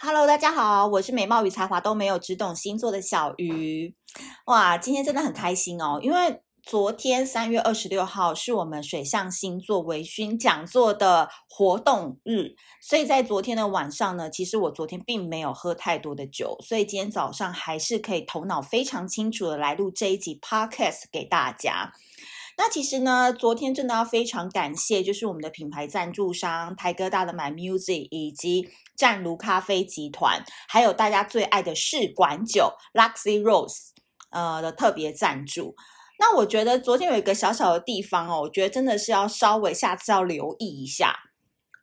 Hello，大家好，我是美貌与才华都没有，只懂星座的小鱼。哇，今天真的很开心哦，因为昨天三月二十六号是我们水象星座微醺讲座的活动日，所以在昨天的晚上呢，其实我昨天并没有喝太多的酒，所以今天早上还是可以头脑非常清楚的来录这一集 Podcast 给大家。那其实呢，昨天真的要非常感谢，就是我们的品牌赞助商台哥大的 My Music 以及湛卢咖啡集团，还有大家最爱的试管酒 Luxy Rose，呃的特别赞助。那我觉得昨天有一个小小的地方哦，我觉得真的是要稍微下次要留意一下，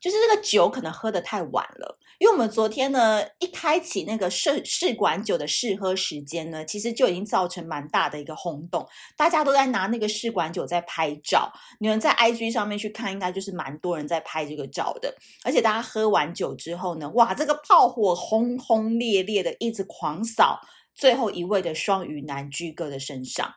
就是这个酒可能喝得太晚了。因为我们昨天呢，一开启那个试试管酒的试喝时间呢，其实就已经造成蛮大的一个轰动，大家都在拿那个试管酒在拍照。你们在 IG 上面去看，应该就是蛮多人在拍这个照的。而且大家喝完酒之后呢，哇，这个炮火轰轰烈烈的一直狂扫最后一位的双鱼男居哥的身上。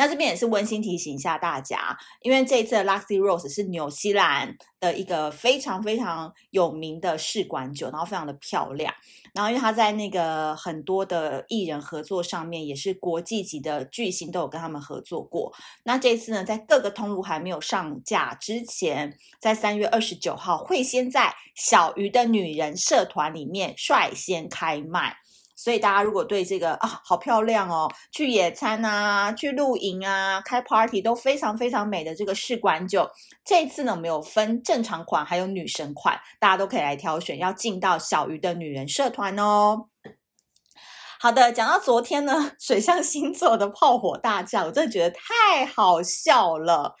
那这边也是温馨提醒一下大家，因为这一次的 Luxy Rose 是纽西兰的一个非常非常有名的试管酒，然后非常的漂亮。然后因为他在那个很多的艺人合作上面，也是国际级的巨星都有跟他们合作过。那这次呢，在各个通路还没有上架之前，在三月二十九号会先在小鱼的女人社团里面率先开卖。所以大家如果对这个啊，好漂亮哦，去野餐啊，去露营啊，开 party 都非常非常美的这个试管酒，这次呢，我们有分正常款还有女神款，大家都可以来挑选，要进到小鱼的女人社团哦。好的，讲到昨天呢，水象星座的炮火大战，我真的觉得太好笑了。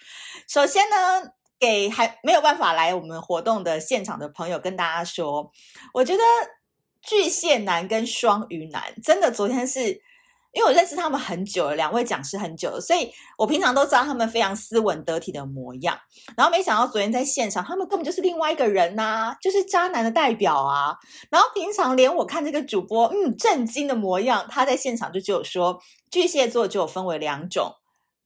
首先呢，给还没有办法来我们活动的现场的朋友跟大家说，我觉得。巨蟹男跟双鱼男真的，昨天是因为我认识他们很久了，两位讲师很久了，所以我平常都知道他们非常斯文得体的模样。然后没想到昨天在现场，他们根本就是另外一个人呐、就是渣男的代表啊。然后平常连我看这个主播，嗯，震惊的模样，他在现场就只有说，巨蟹座就有分为两种，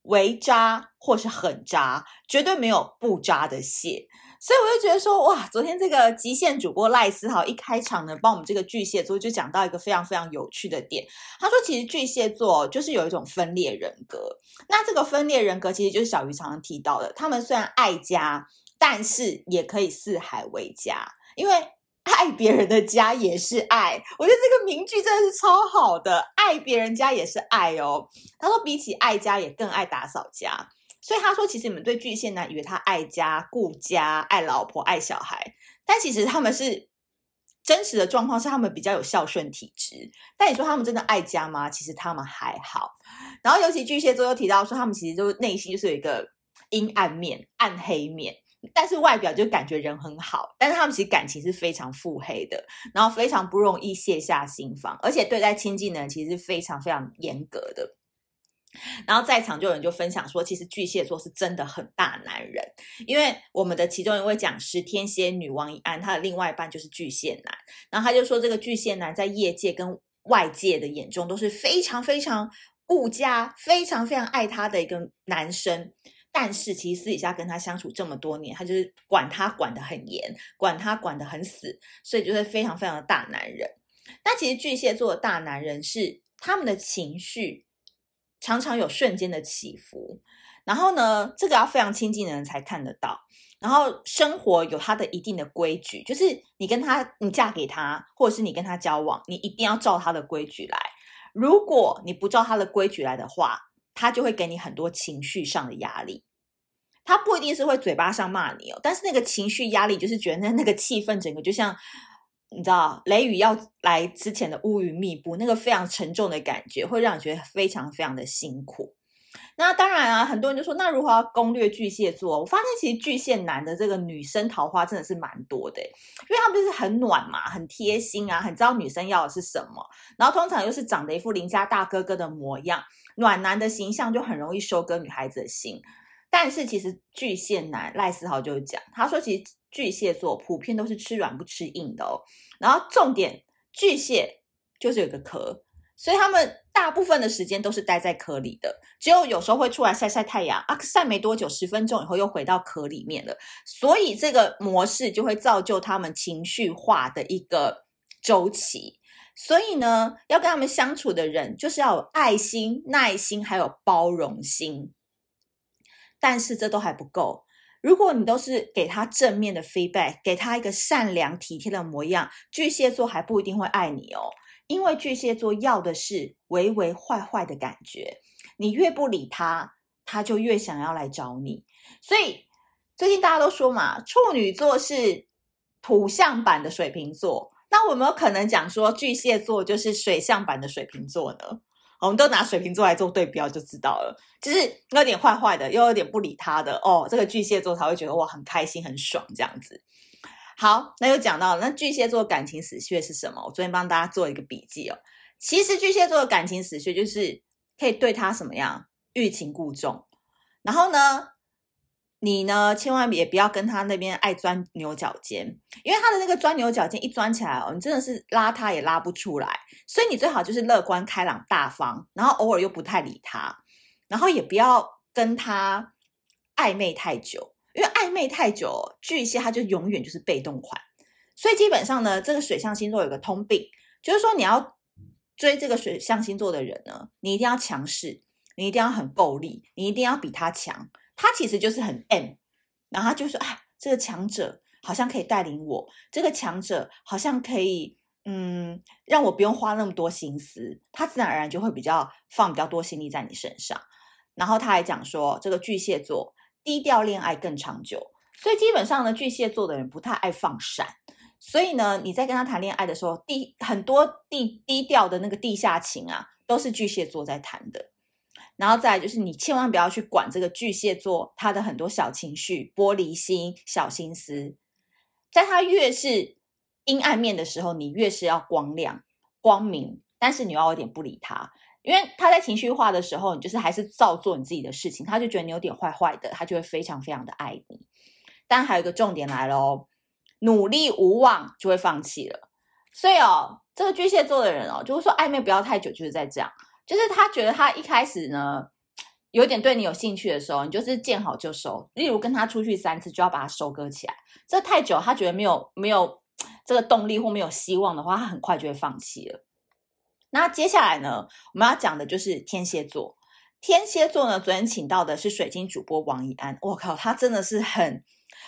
微渣或是很渣，绝对没有不渣的蟹。所以我就觉得说，哇，昨天这个极限主播赖思豪一开场呢，帮我们这个巨蟹座就讲到一个非常非常有趣的点。他说，其实巨蟹座就是有一种分裂人格。那这个分裂人格其实就是小鱼常常提到的，他们虽然爱家，但是也可以四海为家，因为爱别人的家也是爱。我觉得这个名句真的是超好的，爱别人家也是爱哦。他说，比起爱家，也更爱打扫家。所以他说，其实你们对巨蟹男以为他爱家、顾家、爱老婆、爱小孩，但其实他们是真实的状况是他们比较有孝顺体质。但你说他们真的爱家吗？其实他们还好。然后尤其巨蟹座又提到说，他们其实就内心就是有一个阴暗面、暗黑面，但是外表就感觉人很好，但是他们其实感情是非常腹黑的，然后非常不容易卸下心防，而且对待亲近的人其实是非常非常严格的。然后在场就有人就分享说，其实巨蟹座是真的很大男人，因为我们的其中一位讲师天蝎女王一安，他的另外一半就是巨蟹男，然后他就说这个巨蟹男在业界跟外界的眼中都是非常非常顾家、非常非常爱他的一个男生，但是其实私底下跟他相处这么多年，他就是管他管得很严，管他管得很死，所以就是非常非常的大男人。但其实巨蟹座的大男人是他们的情绪。常常有瞬间的起伏，然后呢，这个要非常亲近的人才看得到。然后生活有他的一定的规矩，就是你跟他，你嫁给他，或者是你跟他交往，你一定要照他的规矩来。如果你不照他的规矩来的话，他就会给你很多情绪上的压力。他不一定是会嘴巴上骂你哦，但是那个情绪压力就是觉得那那个气氛整个就像。你知道雷雨要来之前的乌云密布，那个非常沉重的感觉，会让你觉得非常非常的辛苦。那当然啊，很多人就说，那如何要攻略巨蟹座？我发现其实巨蟹男的这个女生桃花真的是蛮多的，因为他们就是很暖嘛，很贴心啊，很知道女生要的是什么，然后通常又是长得一副邻家大哥哥的模样，暖男的形象就很容易收割女孩子的心。但是其实巨蟹男赖思豪就讲，他说其实巨蟹座普遍都是吃软不吃硬的哦。然后重点，巨蟹就是有个壳，所以他们大部分的时间都是待在壳里的，只有有时候会出来晒晒太阳啊，晒没多久，十分钟以后又回到壳里面了。所以这个模式就会造就他们情绪化的一个周期。所以呢，要跟他们相处的人，就是要有爱心、耐心，还有包容心。但是这都还不够。如果你都是给他正面的 feedback，给他一个善良体贴的模样，巨蟹座还不一定会爱你哦。因为巨蟹座要的是唯唯坏坏的感觉，你越不理他，他就越想要来找你。所以最近大家都说嘛，处女座是土象版的水瓶座。那我有没有可能讲说巨蟹座就是水象版的水瓶座呢？我们都拿水瓶座来做对标就知道了，就是有点坏坏的，又有点不理他的哦。这个巨蟹座才会觉得哇，很开心、很爽这样子。好，那又讲到了，那巨蟹座感情死穴是什么？我昨天帮大家做一个笔记哦。其实巨蟹座的感情死穴就是可以对他什么样欲擒故纵，然后呢，你呢，千万也不要跟他那边爱钻牛角尖，因为他的那个钻牛角尖一钻起来哦，你真的是拉他也拉不出来。所以你最好就是乐观开朗大方，然后偶尔又不太理他，然后也不要跟他暧昧太久，因为暧昧太久，巨蟹他就永远就是被动款。所以基本上呢，这个水象星座有个通病，就是说你要追这个水象星座的人呢，你一定要强势，你一定要很够力，你一定要比他强。他其实就是很 M，然后他就说：“啊，这个强者好像可以带领我，这个强者好像可以，嗯，让我不用花那么多心思，他自然而然就会比较放比较多心力在你身上。”然后他还讲说：“这个巨蟹座低调恋爱更长久，所以基本上呢，巨蟹座的人不太爱放闪，所以呢，你在跟他谈恋爱的时候，低很多低低调的那个地下情啊，都是巨蟹座在谈的。”然后再来就是，你千万不要去管这个巨蟹座他的很多小情绪、玻璃心、小心思，在他越是阴暗面的时候，你越是要光亮、光明，但是你要有点不理他，因为他在情绪化的时候，你就是还是照做你自己的事情，他就觉得你有点坏坏的，他就会非常非常的爱你。但还有一个重点来了哦，努力无望就会放弃了。所以哦，这个巨蟹座的人哦，就会说暧昧不要太久，就是在这样。就是他觉得他一开始呢，有点对你有兴趣的时候，你就是见好就收。例如跟他出去三次，就要把他收割起来。这太久，他觉得没有没有这个动力或没有希望的话，他很快就会放弃了。那接下来呢，我们要讲的就是天蝎座。天蝎座呢，昨天请到的是水晶主播王怡安。我靠，他真的是很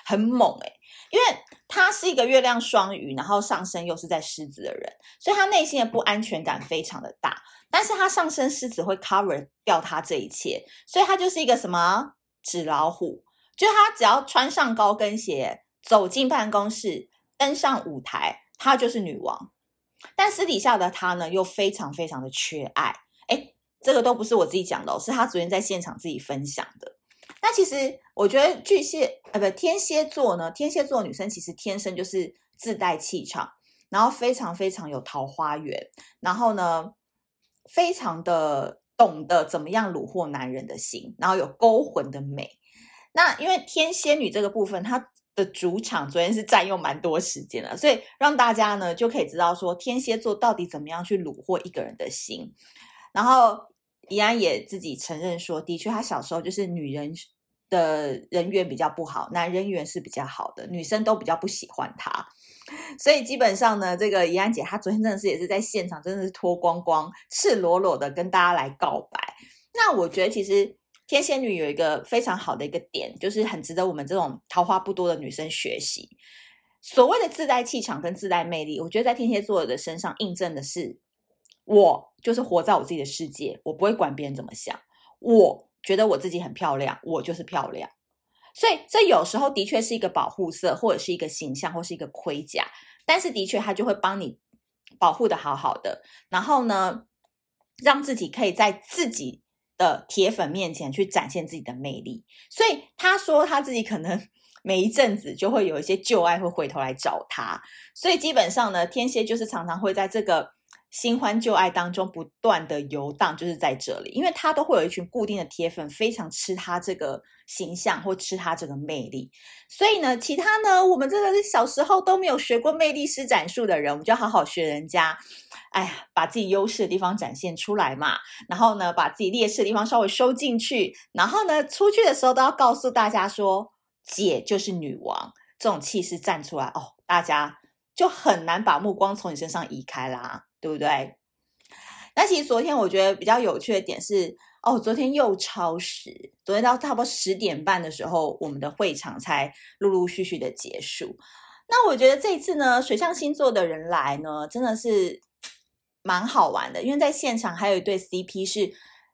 很猛诶，因为他是一个月亮双鱼，然后上升又是在狮子的人，所以他内心的不安全感非常的大。但是他上升狮子会 cover 掉他这一切，所以他就是一个什么纸老虎，就他只要穿上高跟鞋，走进办公室，登上舞台，他就是女王。但私底下的他呢，又非常非常的缺爱。诶，这个都不是我自己讲的哦，是他昨天在现场自己分享的。那其实我觉得巨蟹，呃，不，天蝎座呢，天蝎座女生其实天生就是自带气场，然后非常非常有桃花源，然后呢。非常的懂得怎么样虏获男人的心，然后有勾魂的美。那因为天蝎女这个部分，她的主场昨天是占用蛮多时间了，所以让大家呢就可以知道说天蝎座到底怎么样去虏获一个人的心。然后怡安也自己承认说，的确他小时候就是女人的人缘比较不好，男人缘是比较好的，女生都比较不喜欢他。所以基本上呢，这个怡安姐她昨天真的是也是在现场，真的是脱光光、赤裸裸的跟大家来告白。那我觉得其实天蝎女有一个非常好的一个点，就是很值得我们这种桃花不多的女生学习。所谓的自带气场跟自带魅力，我觉得在天蝎座的身上印证的是，我就是活在我自己的世界，我不会管别人怎么想。我觉得我自己很漂亮，我就是漂亮。所以这有时候的确是一个保护色，或者是一个形象，或是一个盔甲，但是的确它就会帮你保护的好好的，然后呢，让自己可以在自己的铁粉面前去展现自己的魅力。所以他说他自己可能 每一阵子就会有一些旧爱会回头来找他，所以基本上呢，天蝎就是常常会在这个新欢旧爱当中不断的游荡，就是在这里，因为他都会有一群固定的铁粉，非常吃他这个形象或吃他这个魅力。所以呢，其他呢，我们这个小时候都没有学过魅力施展术的人，我们就好好学人家，哎呀，把自己优势的地方展现出来嘛。然后呢，把自己劣势的地方稍微收进去。然后呢，出去的时候都要告诉大家说，姐就是女王，这种气势站出来哦，大家就很难把目光从你身上移开啦。对不对？那其实昨天我觉得比较有趣的点是，哦，昨天又超时，昨天到差不多十点半的时候，我们的会场才陆陆续续的结束。那我觉得这一次呢，水象星座的人来呢，真的是蛮好玩的，因为在现场还有一对 CP 是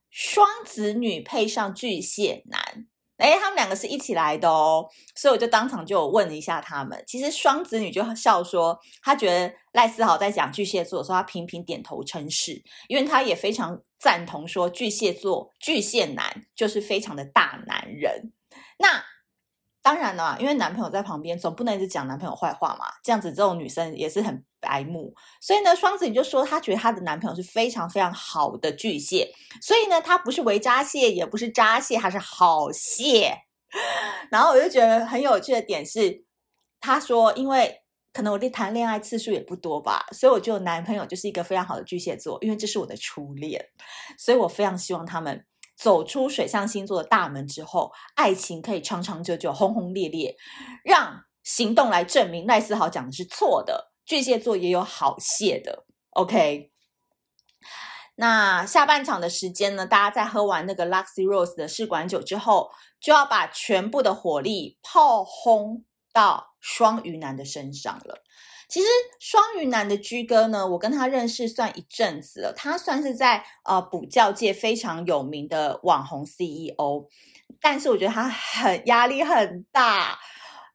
双子女配上巨蟹男。哎，他们两个是一起来的哦，所以我就当场就问了一下他们。其实双子女就笑说，她觉得赖思豪在讲巨蟹座的时候，她频频点头称是，因为她也非常赞同说巨蟹座巨蟹男就是非常的大男人。那。当然了，因为男朋友在旁边，总不能一直讲男朋友坏话嘛。这样子，这种女生也是很白目。所以呢，双子女就说她觉得她的男朋友是非常非常好的巨蟹，所以呢，他不是微渣蟹，也不是渣蟹，他是好蟹。然后我就觉得很有趣的点是，他说，因为可能我的谈恋爱次数也不多吧，所以我觉得男朋友就是一个非常好的巨蟹座，因为这是我的初恋，所以我非常希望他们。走出水象星座的大门之后，爱情可以长长久久、轰轰烈烈，让行动来证明赖思豪讲的是错的。巨蟹座也有好蟹的，OK。那下半场的时间呢？大家在喝完那个 Luxy Rose 的试管酒之后，就要把全部的火力炮轰到双鱼男的身上了。其实双鱼男的居哥呢，我跟他认识算一阵子了，他算是在呃补教界非常有名的网红 CEO，但是我觉得他很压力很大，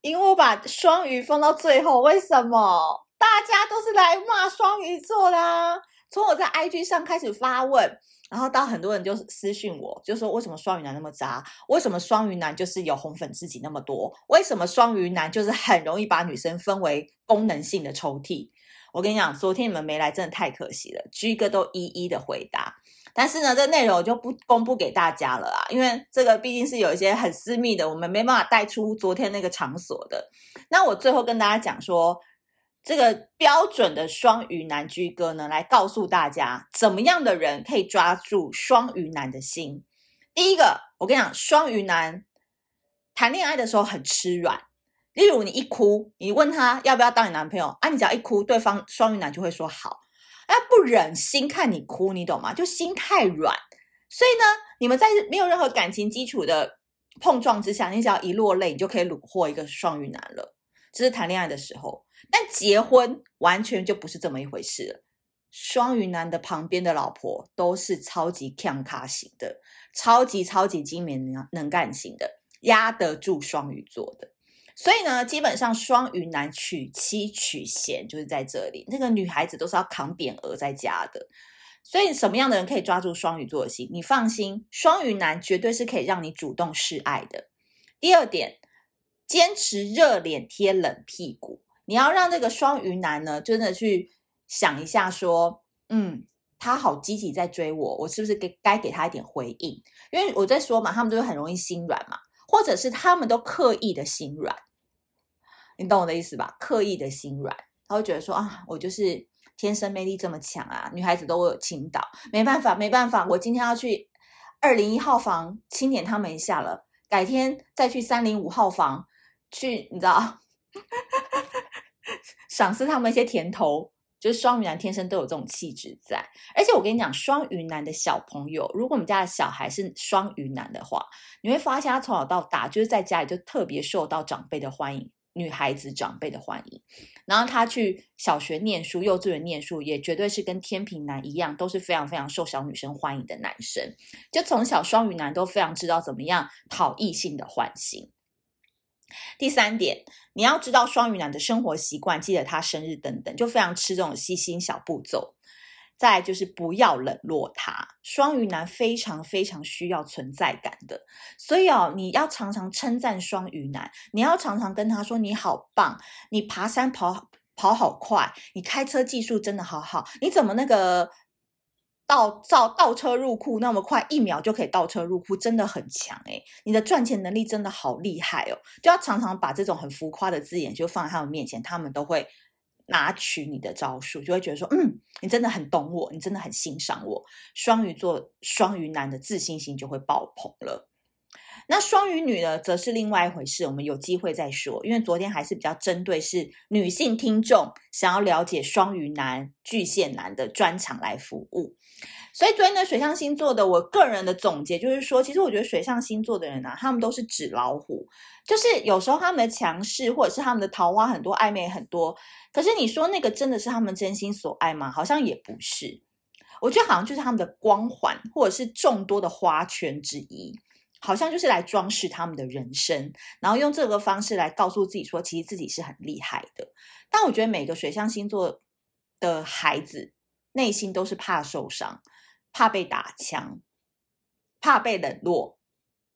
因为我把双鱼放到最后，为什么？大家都是来骂双鱼座的啊，从我在 IG 上开始发问。然后到很多人就私信我，就说为什么双鱼男那么渣？为什么双鱼男就是有红粉知己那么多？为什么双鱼男就是很容易把女生分为功能性的抽屉？我跟你讲，昨天你们没来，真的太可惜了。G 哥都一一的回答，但是呢，这内容我就不公布给大家了啊，因为这个毕竟是有一些很私密的，我们没办法带出昨天那个场所的。那我最后跟大家讲说。这个标准的双鱼男居哥呢，来告诉大家怎么样的人可以抓住双鱼男的心。第一个，我跟你讲，双鱼男谈恋爱的时候很吃软。例如，你一哭，你问他要不要当你男朋友，啊，你只要一哭，对方双鱼男就会说好。他不忍心看你哭，你懂吗？就心太软。所以呢，你们在没有任何感情基础的碰撞之下，你只要一落泪，你就可以虏获一个双鱼男了。这是谈恋爱的时候。但结婚完全就不是这么一回事了。双鱼男的旁边的老婆都是超级强卡型的，超级超级精明能能干型的，压得住双鱼座的。所以呢，基本上双鱼男娶妻娶贤就是在这里，那个女孩子都是要扛匾额在家的。所以什么样的人可以抓住双鱼座的心？你放心，双鱼男绝对是可以让你主动示爱的。第二点，坚持热脸贴冷屁股。你要让这个双鱼男呢，真的去想一下，说，嗯，他好积极在追我，我是不是给该给他一点回应？因为我在说嘛，他们都很容易心软嘛，或者是他们都刻意的心软，你懂我的意思吧？刻意的心软，他会觉得说啊，我就是天生魅力这么强啊，女孩子都有倾倒，没办法，没办法，我今天要去二零一号房清点他们一下了，改天再去三零五号房去，你知道。赏赐他们一些甜头，就是双鱼男天生都有这种气质在。而且我跟你讲，双鱼男的小朋友，如果我们家的小孩是双鱼男的话，你会发现他从小到大就是在家里就特别受到长辈的欢迎，女孩子长辈的欢迎。然后他去小学念书、幼稚园念书，也绝对是跟天秤男一样，都是非常非常受小女生欢迎的男生。就从小双鱼男都非常知道怎么样讨异性的欢心。第三点，你要知道双鱼男的生活习惯，记得他生日等等，就非常吃这种细心小步骤。再来就是不要冷落他，双鱼男非常非常需要存在感的，所以哦，你要常常称赞双鱼男，你要常常跟他说你好棒，你爬山跑跑好快，你开车技术真的好好，你怎么那个倒倒倒车入库那么快，一秒就可以倒车入库，真的很强诶，你的赚钱能力真的好厉害哦！就要常常把这种很浮夸的字眼就放在他们面前，他们都会。拿取你的招数，就会觉得说，嗯，你真的很懂我，你真的很欣赏我。双鱼座、双鱼男的自信心就会爆棚了。那双鱼女呢，则是另外一回事，我们有机会再说。因为昨天还是比较针对是女性听众想要了解双鱼男、巨蟹男的专场来服务。所以昨天的水象星座的，我个人的总结就是说，其实我觉得水象星座的人啊，他们都是纸老虎，就是有时候他们的强势，或者是他们的桃花很多、暧昧很多。可是你说那个真的是他们真心所爱吗？好像也不是。我觉得好像就是他们的光环，或者是众多的花圈之一，好像就是来装饰他们的人生，然后用这个方式来告诉自己说，其实自己是很厉害的。但我觉得每个水象星座的孩子内心都是怕受伤。怕被打枪，怕被冷落，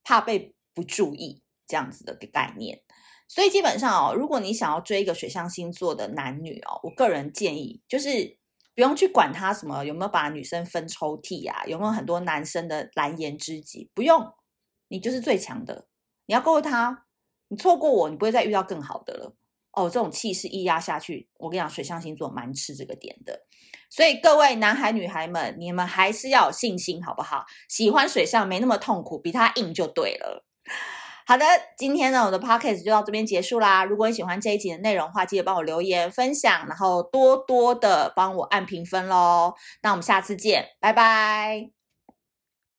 怕被不注意，这样子的概念。所以基本上哦，如果你想要追一个水象星座的男女哦，我个人建议就是不用去管他什么有没有把女生分抽屉啊，有没有很多男生的蓝颜知己，不用，你就是最强的。你要告诉他，你错过我，你不会再遇到更好的了。哦，这种气势一压下去，我跟你讲，水象星座蛮吃这个点的。所以各位男孩女孩们，你们还是要有信心，好不好？喜欢水象没那么痛苦，比他硬就对了。好的，今天呢，我的 podcast 就到这边结束啦。如果你喜欢这一集的内容的话，记得帮我留言分享，然后多多的帮我按评分喽。那我们下次见，拜拜。